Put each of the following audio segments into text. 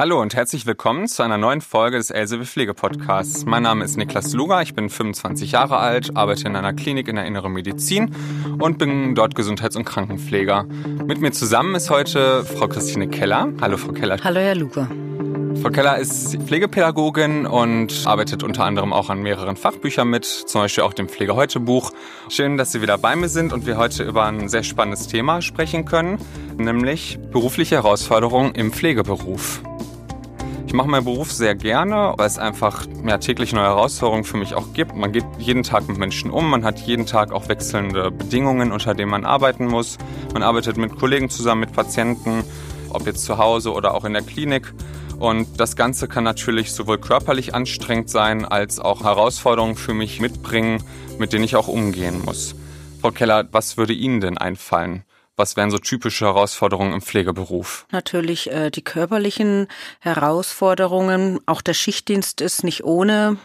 Hallo und herzlich willkommen zu einer neuen Folge des Elsevier Pflege Podcasts. Mein Name ist Niklas Luger, ich bin 25 Jahre alt, arbeite in einer Klinik in der Inneren Medizin und bin dort Gesundheits- und Krankenpfleger. Mit mir zusammen ist heute Frau Christine Keller. Hallo Frau Keller. Hallo Herr Luger. Frau Keller ist Pflegepädagogin und arbeitet unter anderem auch an mehreren Fachbüchern mit, zum Beispiel auch dem Pflege heute Buch. Schön, dass Sie wieder bei mir sind und wir heute über ein sehr spannendes Thema sprechen können, nämlich berufliche Herausforderungen im Pflegeberuf. Ich mache meinen Beruf sehr gerne, weil es einfach ja, täglich neue Herausforderungen für mich auch gibt. Man geht jeden Tag mit Menschen um, man hat jeden Tag auch wechselnde Bedingungen, unter denen man arbeiten muss. Man arbeitet mit Kollegen zusammen, mit Patienten, ob jetzt zu Hause oder auch in der Klinik. Und das Ganze kann natürlich sowohl körperlich anstrengend sein, als auch Herausforderungen für mich mitbringen, mit denen ich auch umgehen muss. Frau Keller, was würde Ihnen denn einfallen? Was wären so typische Herausforderungen im Pflegeberuf? Natürlich äh, die körperlichen Herausforderungen. Auch der Schichtdienst ist nicht ohne.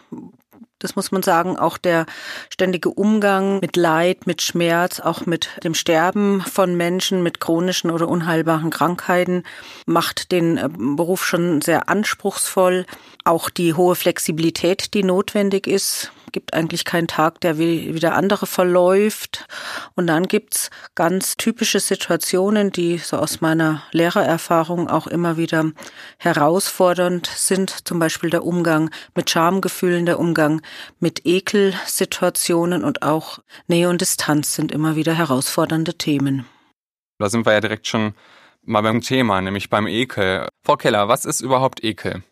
Das muss man sagen. Auch der ständige Umgang mit Leid, mit Schmerz, auch mit dem Sterben von Menschen mit chronischen oder unheilbaren Krankheiten macht den äh, Beruf schon sehr anspruchsvoll. Auch die hohe Flexibilität, die notwendig ist, gibt eigentlich keinen Tag, der wie, wie der andere verläuft. Und dann gibt's ganz typische Situationen, die so aus meiner Lehrererfahrung auch immer wieder herausfordernd sind. Zum Beispiel der Umgang mit Schamgefühlen, der Umgang mit Ekelsituationen und auch Nähe und Distanz sind immer wieder herausfordernde Themen. Da sind wir ja direkt schon mal beim Thema, nämlich beim Ekel. Frau Keller, was ist überhaupt Ekel?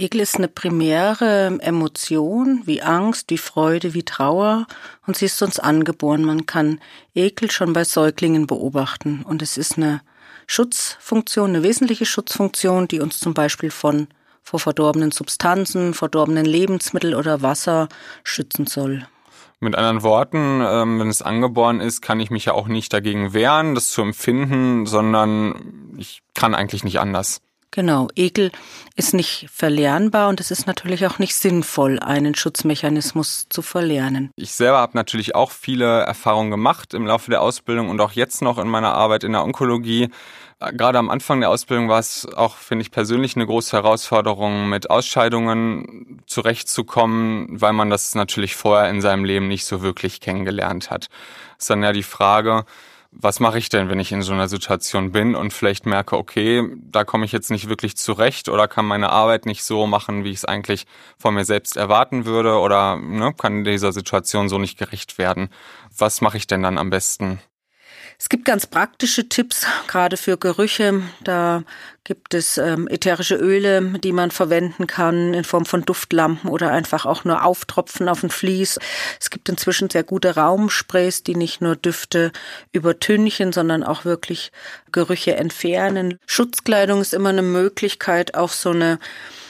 Ekel ist eine primäre Emotion, wie Angst, wie Freude, wie Trauer, und sie ist uns angeboren. Man kann Ekel schon bei Säuglingen beobachten, und es ist eine Schutzfunktion, eine wesentliche Schutzfunktion, die uns zum Beispiel von vor verdorbenen Substanzen, verdorbenen Lebensmitteln oder Wasser schützen soll. Mit anderen Worten, ähm, wenn es angeboren ist, kann ich mich ja auch nicht dagegen wehren, das zu empfinden, sondern ich kann eigentlich nicht anders. Genau, Ekel ist nicht verlernbar und es ist natürlich auch nicht sinnvoll, einen Schutzmechanismus zu verlernen. Ich selber habe natürlich auch viele Erfahrungen gemacht im Laufe der Ausbildung und auch jetzt noch in meiner Arbeit in der Onkologie. Gerade am Anfang der Ausbildung war es auch, finde ich persönlich, eine große Herausforderung, mit Ausscheidungen zurechtzukommen, weil man das natürlich vorher in seinem Leben nicht so wirklich kennengelernt hat. Es ist dann ja die Frage, was mache ich denn, wenn ich in so einer Situation bin und vielleicht merke, okay, da komme ich jetzt nicht wirklich zurecht oder kann meine Arbeit nicht so machen, wie ich es eigentlich von mir selbst erwarten würde oder ne, kann dieser Situation so nicht gerecht werden. Was mache ich denn dann am besten? Es gibt ganz praktische Tipps, gerade für Gerüche. Da gibt es ähm, ätherische Öle, die man verwenden kann in Form von Duftlampen oder einfach auch nur auftropfen auf ein Vlies. Es gibt inzwischen sehr gute Raumsprays, die nicht nur Düfte übertünchen, sondern auch wirklich Gerüche entfernen. Schutzkleidung ist immer eine Möglichkeit, auch so eine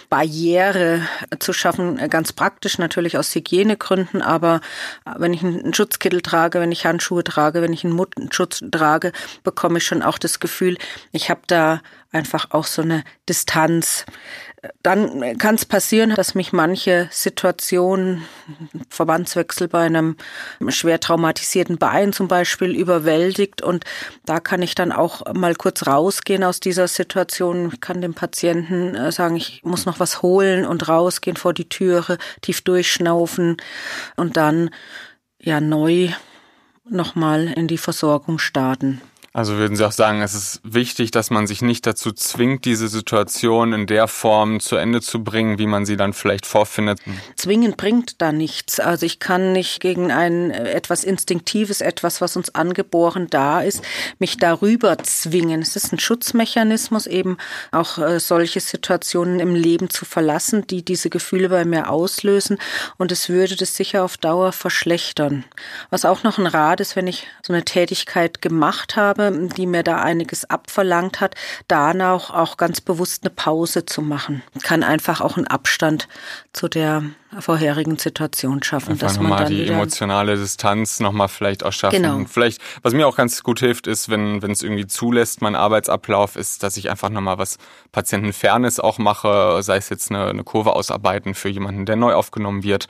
Barriere zu schaffen, ganz praktisch natürlich aus Hygienegründen, aber wenn ich einen Schutzkittel trage, wenn ich Handschuhe trage, wenn ich einen Mundschutz trage, bekomme ich schon auch das Gefühl, ich habe da einfach auch so eine Distanz. Dann kann es passieren, dass mich manche Situationen, Verbandswechsel bei einem schwer traumatisierten Bein zum Beispiel, überwältigt. Und da kann ich dann auch mal kurz rausgehen aus dieser Situation, ich kann dem Patienten äh, sagen, ich muss noch was holen und rausgehen vor die Türe, tief durchschnaufen und dann ja neu nochmal in die Versorgung starten. Also würden Sie auch sagen, es ist wichtig, dass man sich nicht dazu zwingt, diese Situation in der Form zu Ende zu bringen, wie man sie dann vielleicht vorfindet? Zwingen bringt da nichts. Also ich kann nicht gegen ein äh, etwas Instinktives, etwas, was uns angeboren da ist, mich darüber zwingen. Es ist ein Schutzmechanismus, eben auch äh, solche Situationen im Leben zu verlassen, die diese Gefühle bei mir auslösen. Und es würde das sicher auf Dauer verschlechtern. Was auch noch ein Rat ist, wenn ich so eine Tätigkeit gemacht habe, die mir da einiges abverlangt hat, danach auch ganz bewusst eine Pause zu machen. Kann einfach auch einen Abstand zu der vorherigen Situation schaffen. Einfach dass man dann die emotionale Distanz nochmal vielleicht auch schaffen. Genau. Vielleicht, was mir auch ganz gut hilft, ist, wenn wenn es irgendwie zulässt, mein Arbeitsablauf ist, dass ich einfach nochmal was Patientenfernes auch mache, sei es jetzt eine, eine Kurve ausarbeiten für jemanden, der neu aufgenommen wird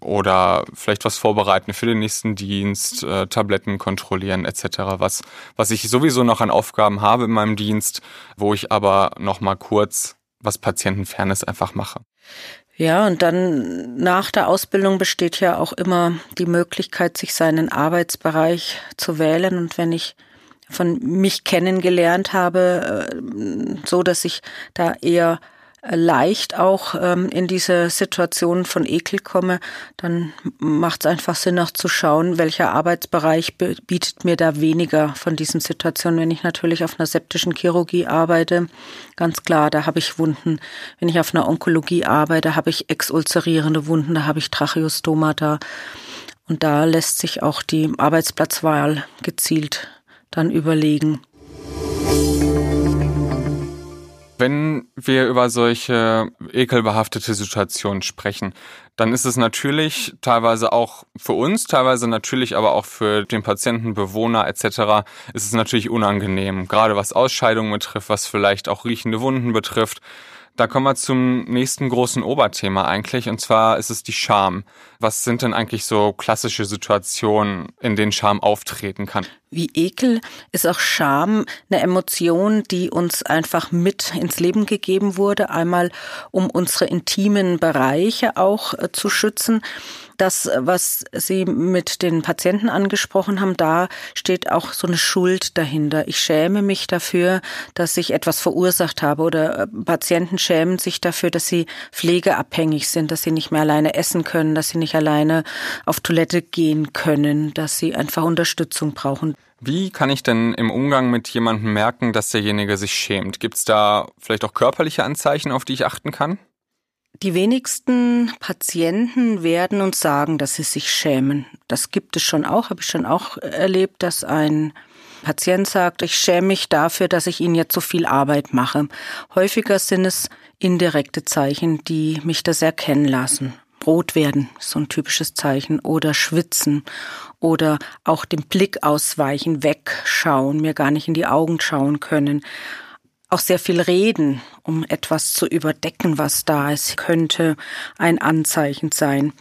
oder vielleicht was vorbereiten für den nächsten Dienst, äh, Tabletten kontrollieren etc. Was, was ich sowieso noch an Aufgaben habe in meinem Dienst, wo ich aber noch mal kurz was Patientenfairness einfach mache. Ja, und dann nach der Ausbildung besteht ja auch immer die Möglichkeit, sich seinen Arbeitsbereich zu wählen. Und wenn ich von mich kennengelernt habe, äh, so dass ich da eher leicht auch ähm, in diese Situation von Ekel komme, dann macht es einfach Sinn, auch zu schauen, welcher Arbeitsbereich bietet mir da weniger von diesen Situationen. Wenn ich natürlich auf einer septischen Chirurgie arbeite, ganz klar, da habe ich Wunden. Wenn ich auf einer Onkologie arbeite, habe ich exulzerierende Wunden, da habe ich Tracheostomata. Und da lässt sich auch die Arbeitsplatzwahl gezielt dann überlegen. Wenn wir über solche ekelbehaftete Situationen sprechen, dann ist es natürlich teilweise auch für uns, teilweise natürlich aber auch für den Patienten, Bewohner etc. ist es natürlich unangenehm, gerade was Ausscheidungen betrifft, was vielleicht auch riechende Wunden betrifft. Da kommen wir zum nächsten großen Oberthema eigentlich, und zwar ist es die Scham. Was sind denn eigentlich so klassische Situationen, in denen Scham auftreten kann? Wie Ekel ist auch Scham eine Emotion, die uns einfach mit ins Leben gegeben wurde. Einmal, um unsere intimen Bereiche auch äh, zu schützen das, was Sie mit den Patienten angesprochen haben, da steht auch so eine Schuld dahinter. Ich schäme mich dafür, dass ich etwas verursacht habe oder äh, Patienten schämen sich dafür, dass sie pflegeabhängig sind, dass sie nicht mehr alleine essen können, dass sie nicht alleine auf Toilette gehen können, dass sie einfach Unterstützung brauchen. Wie kann ich denn im Umgang mit jemandem merken, dass derjenige sich schämt? Gibt es da vielleicht auch körperliche Anzeichen, auf die ich achten kann? Die wenigsten Patienten werden uns sagen, dass sie sich schämen. Das gibt es schon auch, habe ich schon auch erlebt, dass ein Patient sagt, ich schäme mich dafür, dass ich Ihnen jetzt so viel Arbeit mache. Häufiger sind es indirekte Zeichen, die mich das erkennen lassen. Rot werden, so ein typisches Zeichen, oder schwitzen oder auch dem Blick ausweichen, wegschauen, mir gar nicht in die Augen schauen können auch sehr viel reden, um etwas zu überdecken, was da ist, könnte ein Anzeichen sein.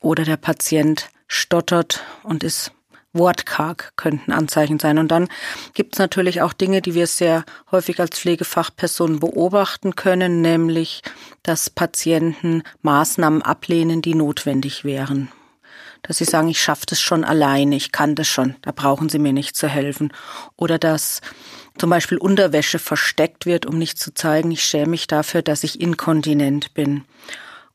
Oder der Patient stottert und ist wortkarg, könnten Anzeichen sein. Und dann gibt es natürlich auch Dinge, die wir sehr häufig als Pflegefachpersonen beobachten können, nämlich, dass Patienten Maßnahmen ablehnen, die notwendig wären dass sie sagen, ich schaffe das schon alleine, ich kann das schon, da brauchen sie mir nicht zu helfen. Oder dass zum Beispiel Unterwäsche versteckt wird, um nicht zu zeigen, ich schäme mich dafür, dass ich inkontinent bin.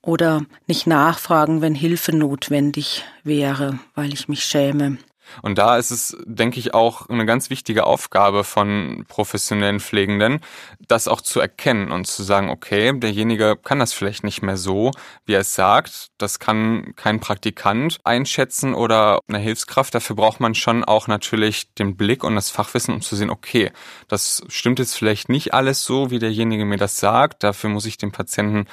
Oder nicht nachfragen, wenn Hilfe notwendig wäre, weil ich mich schäme. Und da ist es, denke ich, auch eine ganz wichtige Aufgabe von professionellen Pflegenden, das auch zu erkennen und zu sagen, okay, derjenige kann das vielleicht nicht mehr so, wie er es sagt. Das kann kein Praktikant einschätzen oder eine Hilfskraft. Dafür braucht man schon auch natürlich den Blick und das Fachwissen, um zu sehen, okay, das stimmt jetzt vielleicht nicht alles so, wie derjenige mir das sagt. Dafür muss ich den Patienten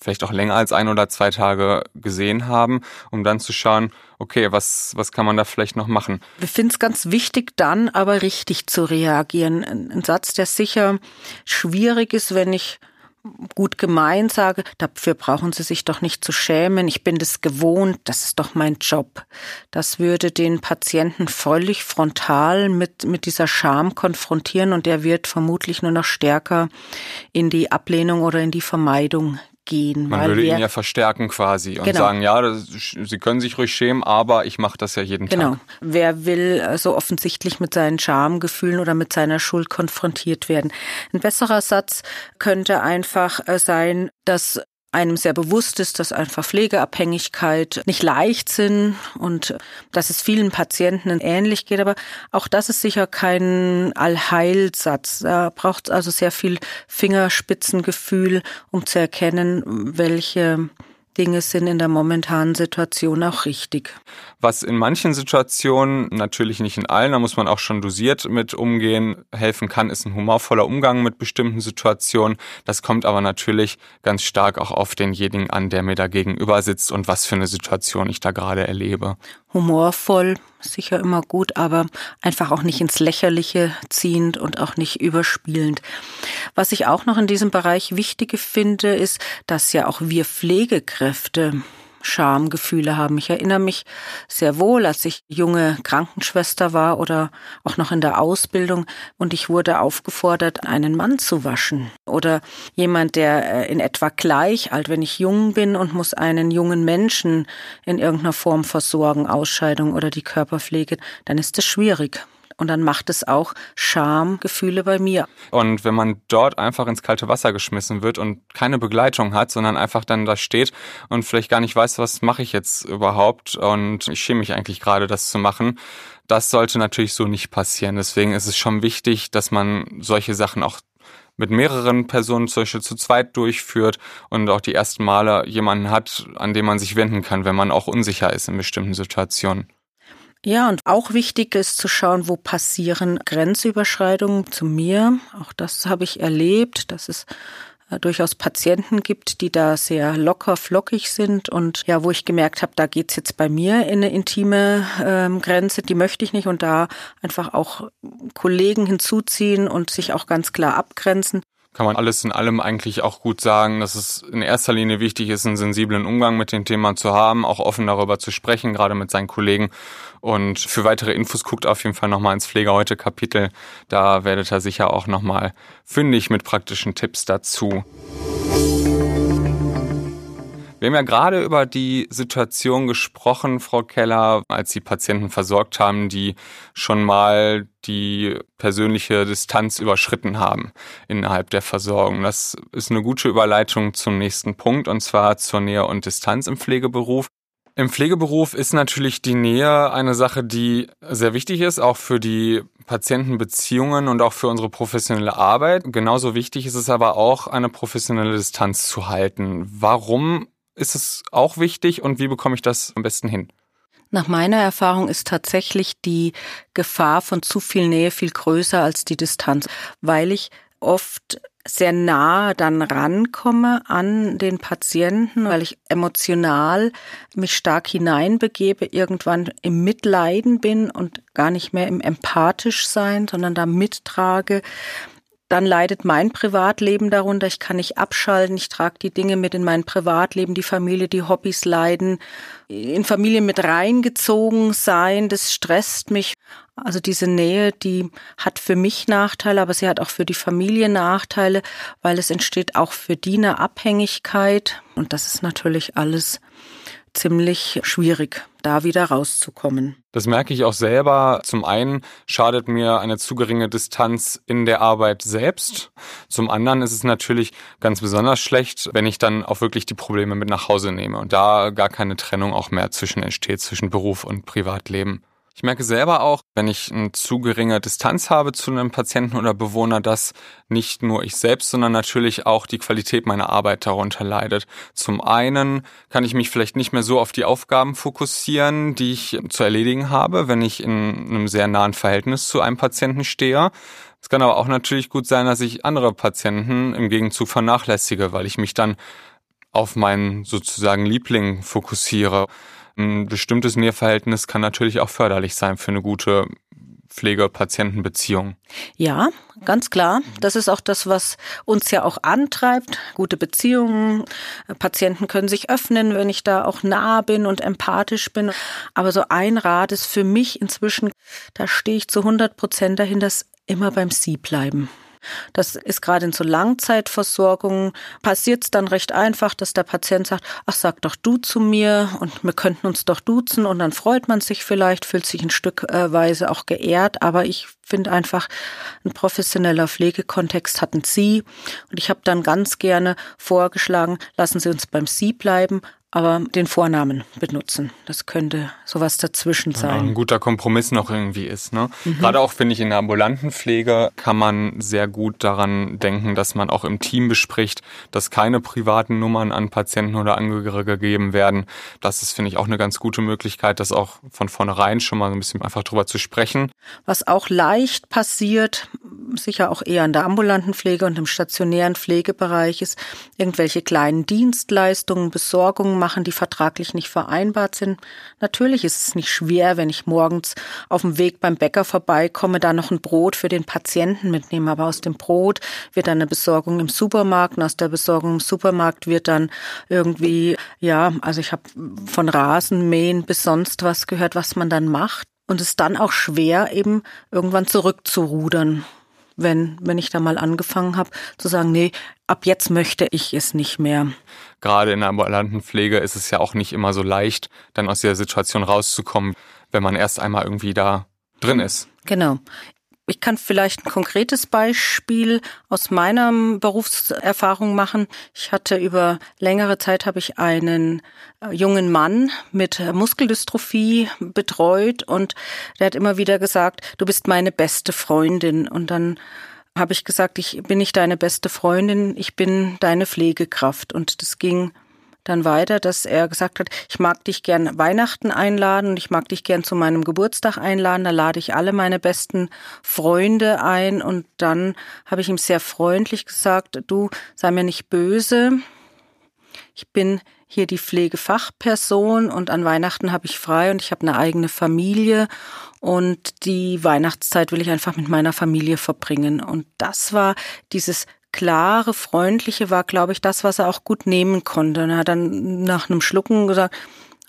vielleicht auch länger als ein oder zwei Tage gesehen haben, um dann zu schauen, okay, was, was kann man da vielleicht noch machen? Wir finden es ganz wichtig, dann aber richtig zu reagieren. Ein Satz, der sicher schwierig ist, wenn ich gut gemeint sage, dafür brauchen Sie sich doch nicht zu schämen, ich bin das gewohnt, das ist doch mein Job. Das würde den Patienten völlig frontal mit, mit dieser Scham konfrontieren und er wird vermutlich nur noch stärker in die Ablehnung oder in die Vermeidung gehen. Man würde ihn ja verstärken quasi und genau. sagen, ja, das, Sie können sich ruhig schämen, aber ich mache das ja jeden genau. Tag. Genau. Wer will so also offensichtlich mit seinen Schamgefühlen oder mit seiner Schuld konfrontiert werden? Ein besserer Satz könnte einfach äh, sein, dass einem sehr bewusst ist, dass einfach Pflegeabhängigkeit nicht leicht sind und dass es vielen Patienten ähnlich geht. Aber auch das ist sicher kein Allheilsatz. Da braucht es also sehr viel Fingerspitzengefühl, um zu erkennen, welche Dinge sind in der momentanen Situation auch richtig. Was in manchen Situationen, natürlich nicht in allen, da muss man auch schon dosiert mit umgehen, helfen kann, ist ein humorvoller Umgang mit bestimmten Situationen. Das kommt aber natürlich ganz stark auch auf denjenigen an, der mir da gegenüber sitzt und was für eine Situation ich da gerade erlebe. Humorvoll, sicher immer gut, aber einfach auch nicht ins Lächerliche ziehend und auch nicht überspielend. Was ich auch noch in diesem Bereich wichtig finde, ist, dass ja auch wir Pflegekräfte Schamgefühle haben. Ich erinnere mich sehr wohl, als ich junge Krankenschwester war oder auch noch in der Ausbildung und ich wurde aufgefordert, einen Mann zu waschen. Oder jemand, der äh, in etwa gleich alt, wenn ich jung bin und muss einen jungen Menschen in irgendeiner Form versorgen, Ausscheidung oder die Körperpflege, dann ist das schwierig. Und dann macht es auch Schamgefühle bei mir. Und wenn man dort einfach ins kalte Wasser geschmissen wird und keine Begleitung hat, sondern einfach dann da steht und vielleicht gar nicht weiß, was mache ich jetzt überhaupt und ich schäme mich eigentlich gerade, das zu machen, das sollte natürlich so nicht passieren. Deswegen ist es schon wichtig, dass man solche Sachen auch mit mehreren Personen zum Beispiel zu zweit durchführt und auch die ersten Male jemanden hat, an den man sich wenden kann, wenn man auch unsicher ist in bestimmten Situationen. Ja, und auch wichtig ist zu schauen, wo passieren Grenzüberschreitungen. Zu mir. Auch das habe ich erlebt, dass es äh, durchaus Patienten gibt, die da sehr locker, flockig sind. Und ja, wo ich gemerkt habe, da geht's jetzt bei mir in eine intime ähm, Grenze, die möchte ich nicht. Und da einfach auch Kollegen hinzuziehen und sich auch ganz klar abgrenzen kann man alles in allem eigentlich auch gut sagen, dass es in erster Linie wichtig ist, einen sensiblen Umgang mit dem Thema zu haben, auch offen darüber zu sprechen, gerade mit seinen Kollegen. Und für weitere Infos guckt auf jeden Fall nochmal ins Pflege heute Kapitel. Da werdet ihr sicher auch nochmal fündig mit praktischen Tipps dazu. Wir haben ja gerade über die Situation gesprochen, Frau Keller, als Sie Patienten versorgt haben, die schon mal die persönliche Distanz überschritten haben innerhalb der Versorgung. Das ist eine gute Überleitung zum nächsten Punkt, und zwar zur Nähe und Distanz im Pflegeberuf. Im Pflegeberuf ist natürlich die Nähe eine Sache, die sehr wichtig ist, auch für die Patientenbeziehungen und auch für unsere professionelle Arbeit. Genauso wichtig ist es aber auch, eine professionelle Distanz zu halten. Warum ist es auch wichtig und wie bekomme ich das am besten hin? Nach meiner Erfahrung ist tatsächlich die Gefahr von zu viel Nähe viel größer als die Distanz, weil ich oft sehr nah dann rankomme an den Patienten, weil ich emotional mich stark hineinbegebe, irgendwann im Mitleiden bin und gar nicht mehr im empathisch sein, sondern da mittrage, dann leidet mein Privatleben darunter. Ich kann nicht abschalten. Ich trage die Dinge mit in mein Privatleben, die Familie, die Hobbys leiden. In Familie mit reingezogen sein, das stresst mich. Also diese Nähe, die hat für mich Nachteile, aber sie hat auch für die Familie Nachteile, weil es entsteht auch für die eine Abhängigkeit. Und das ist natürlich alles ziemlich schwierig, da wieder rauszukommen. Das merke ich auch selber. Zum einen schadet mir eine zu geringe Distanz in der Arbeit selbst. Zum anderen ist es natürlich ganz besonders schlecht, wenn ich dann auch wirklich die Probleme mit nach Hause nehme und da gar keine Trennung auch mehr zwischen entsteht, zwischen Beruf und Privatleben. Ich merke selber auch, wenn ich eine zu geringe Distanz habe zu einem Patienten oder Bewohner, dass nicht nur ich selbst, sondern natürlich auch die Qualität meiner Arbeit darunter leidet. Zum einen kann ich mich vielleicht nicht mehr so auf die Aufgaben fokussieren, die ich zu erledigen habe, wenn ich in einem sehr nahen Verhältnis zu einem Patienten stehe. Es kann aber auch natürlich gut sein, dass ich andere Patienten im Gegenzug vernachlässige, weil ich mich dann auf meinen sozusagen Liebling fokussiere. Ein bestimmtes Nährverhältnis kann natürlich auch förderlich sein für eine gute Pflege-Patienten-Beziehung. Ja, ganz klar. Das ist auch das, was uns ja auch antreibt. Gute Beziehungen. Patienten können sich öffnen, wenn ich da auch nah bin und empathisch bin. Aber so ein Rat ist für mich inzwischen, da stehe ich zu 100 Prozent dahin, dass immer beim Sie bleiben. Das ist gerade in so Langzeitversorgung. Passiert es dann recht einfach, dass der Patient sagt, ach, sag doch du zu mir und wir könnten uns doch duzen. Und dann freut man sich vielleicht, fühlt sich ein Stückweise auch geehrt, aber ich finde einfach, ein professioneller Pflegekontext hatten Sie. Und ich habe dann ganz gerne vorgeschlagen, lassen Sie uns beim Sie bleiben, aber den Vornamen benutzen. Das könnte sowas dazwischen sein. Ja, ein guter Kompromiss noch irgendwie ist. Ne? Mhm. Gerade auch finde ich in der ambulanten Pflege kann man sehr gut daran denken, dass man auch im Team bespricht, dass keine privaten Nummern an Patienten oder Angehörige gegeben werden. Das ist finde ich auch eine ganz gute Möglichkeit, das auch von vornherein schon mal ein bisschen einfach drüber zu sprechen. Was auch leicht passiert, sicher auch eher in der ambulanten Pflege und im stationären Pflegebereich ist, irgendwelche kleinen Dienstleistungen, Besorgungen machen, die vertraglich nicht vereinbart sind. Natürlich ist es nicht schwer, wenn ich morgens auf dem Weg beim Bäcker vorbeikomme, da noch ein Brot für den Patienten mitnehme. Aber aus dem Brot wird dann eine Besorgung im Supermarkt und aus der Besorgung im Supermarkt wird dann irgendwie, ja, also ich habe von Rasenmähen bis sonst was gehört, was man dann macht. Und es ist dann auch schwer, eben irgendwann zurückzurudern wenn, wenn ich da mal angefangen habe, zu sagen, nee, ab jetzt möchte ich es nicht mehr. Gerade in der ambulanten Pflege ist es ja auch nicht immer so leicht, dann aus der Situation rauszukommen, wenn man erst einmal irgendwie da drin ist. Genau. Ich kann vielleicht ein konkretes Beispiel aus meiner Berufserfahrung machen. Ich hatte über längere Zeit habe ich einen äh, jungen Mann mit Muskeldystrophie betreut und der hat immer wieder gesagt, du bist meine beste Freundin und dann habe ich gesagt, ich bin nicht deine beste Freundin, ich bin deine Pflegekraft und das ging dann weiter, dass er gesagt hat, ich mag dich gern Weihnachten einladen und ich mag dich gern zu meinem Geburtstag einladen. Da lade ich alle meine besten Freunde ein und dann habe ich ihm sehr freundlich gesagt, du sei mir nicht böse. Ich bin hier die Pflegefachperson und an Weihnachten habe ich frei und ich habe eine eigene Familie und die Weihnachtszeit will ich einfach mit meiner Familie verbringen. Und das war dieses klare, freundliche war, glaube ich, das, was er auch gut nehmen konnte. Und er hat dann nach einem Schlucken gesagt,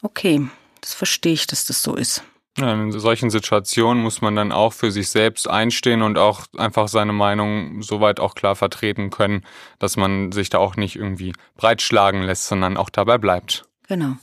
okay, das verstehe ich, dass das so ist. Ja, in solchen Situationen muss man dann auch für sich selbst einstehen und auch einfach seine Meinung soweit auch klar vertreten können, dass man sich da auch nicht irgendwie breitschlagen lässt, sondern auch dabei bleibt. Genau.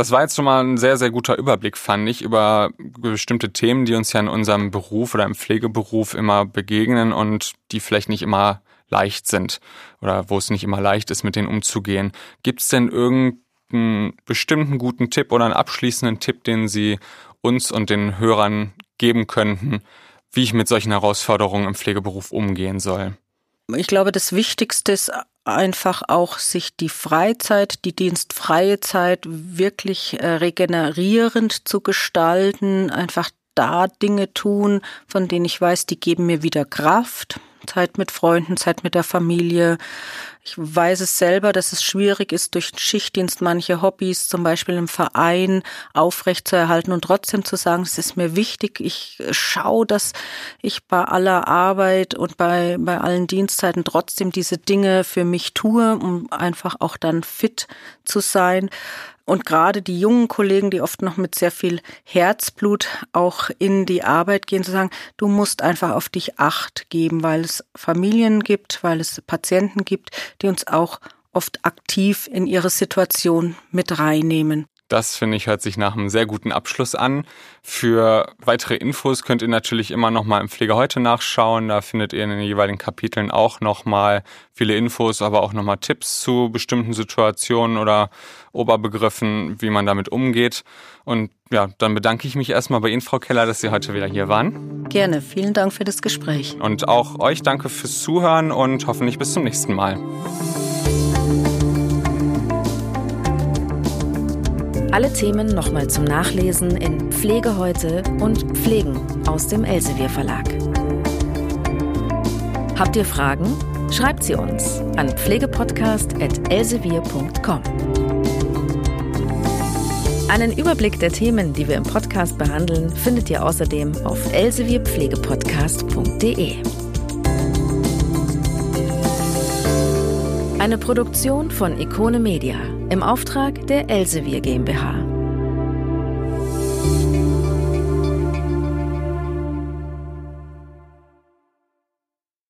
Das war jetzt schon mal ein sehr, sehr guter Überblick, fand ich, über bestimmte Themen, die uns ja in unserem Beruf oder im Pflegeberuf immer begegnen und die vielleicht nicht immer leicht sind oder wo es nicht immer leicht ist, mit denen umzugehen. Gibt es denn irgendeinen bestimmten guten Tipp oder einen abschließenden Tipp, den Sie uns und den Hörern geben könnten, wie ich mit solchen Herausforderungen im Pflegeberuf umgehen soll? Ich glaube, das Wichtigste ist einfach auch sich die Freizeit, die dienstfreie Zeit wirklich äh, regenerierend zu gestalten, einfach da Dinge tun, von denen ich weiß, die geben mir wieder Kraft. Zeit mit Freunden, Zeit mit der Familie. Ich weiß es selber, dass es schwierig ist, durch Schichtdienst manche Hobbys, zum Beispiel im Verein, aufrechtzuerhalten und trotzdem zu sagen, es ist mir wichtig. Ich schaue, dass ich bei aller Arbeit und bei, bei allen Dienstzeiten trotzdem diese Dinge für mich tue, um einfach auch dann fit zu sein. Und gerade die jungen Kollegen, die oft noch mit sehr viel Herzblut auch in die Arbeit gehen, zu sagen, du musst einfach auf dich Acht geben, weil es Familien gibt, weil es Patienten gibt, die uns auch oft aktiv in ihre Situation mit reinnehmen. Das finde ich hört sich nach einem sehr guten Abschluss an. Für weitere Infos könnt ihr natürlich immer noch mal im Pflege heute nachschauen. Da findet ihr in den jeweiligen Kapiteln auch noch mal viele Infos, aber auch noch mal Tipps zu bestimmten Situationen oder Oberbegriffen, wie man damit umgeht. Und ja, dann bedanke ich mich erstmal bei Ihnen, Frau Keller, dass Sie heute wieder hier waren. Gerne. Vielen Dank für das Gespräch. Und auch euch danke fürs Zuhören und hoffentlich bis zum nächsten Mal. Alle Themen nochmal zum Nachlesen in Pflege heute und Pflegen aus dem Elsevier Verlag. Habt ihr Fragen? Schreibt sie uns an pflegepodcast.elsevier.com. Einen Überblick der Themen, die wir im Podcast behandeln, findet ihr außerdem auf elsevierpflegepodcast.de. Eine Produktion von Ikone Media im Auftrag der Elsevier GmbH.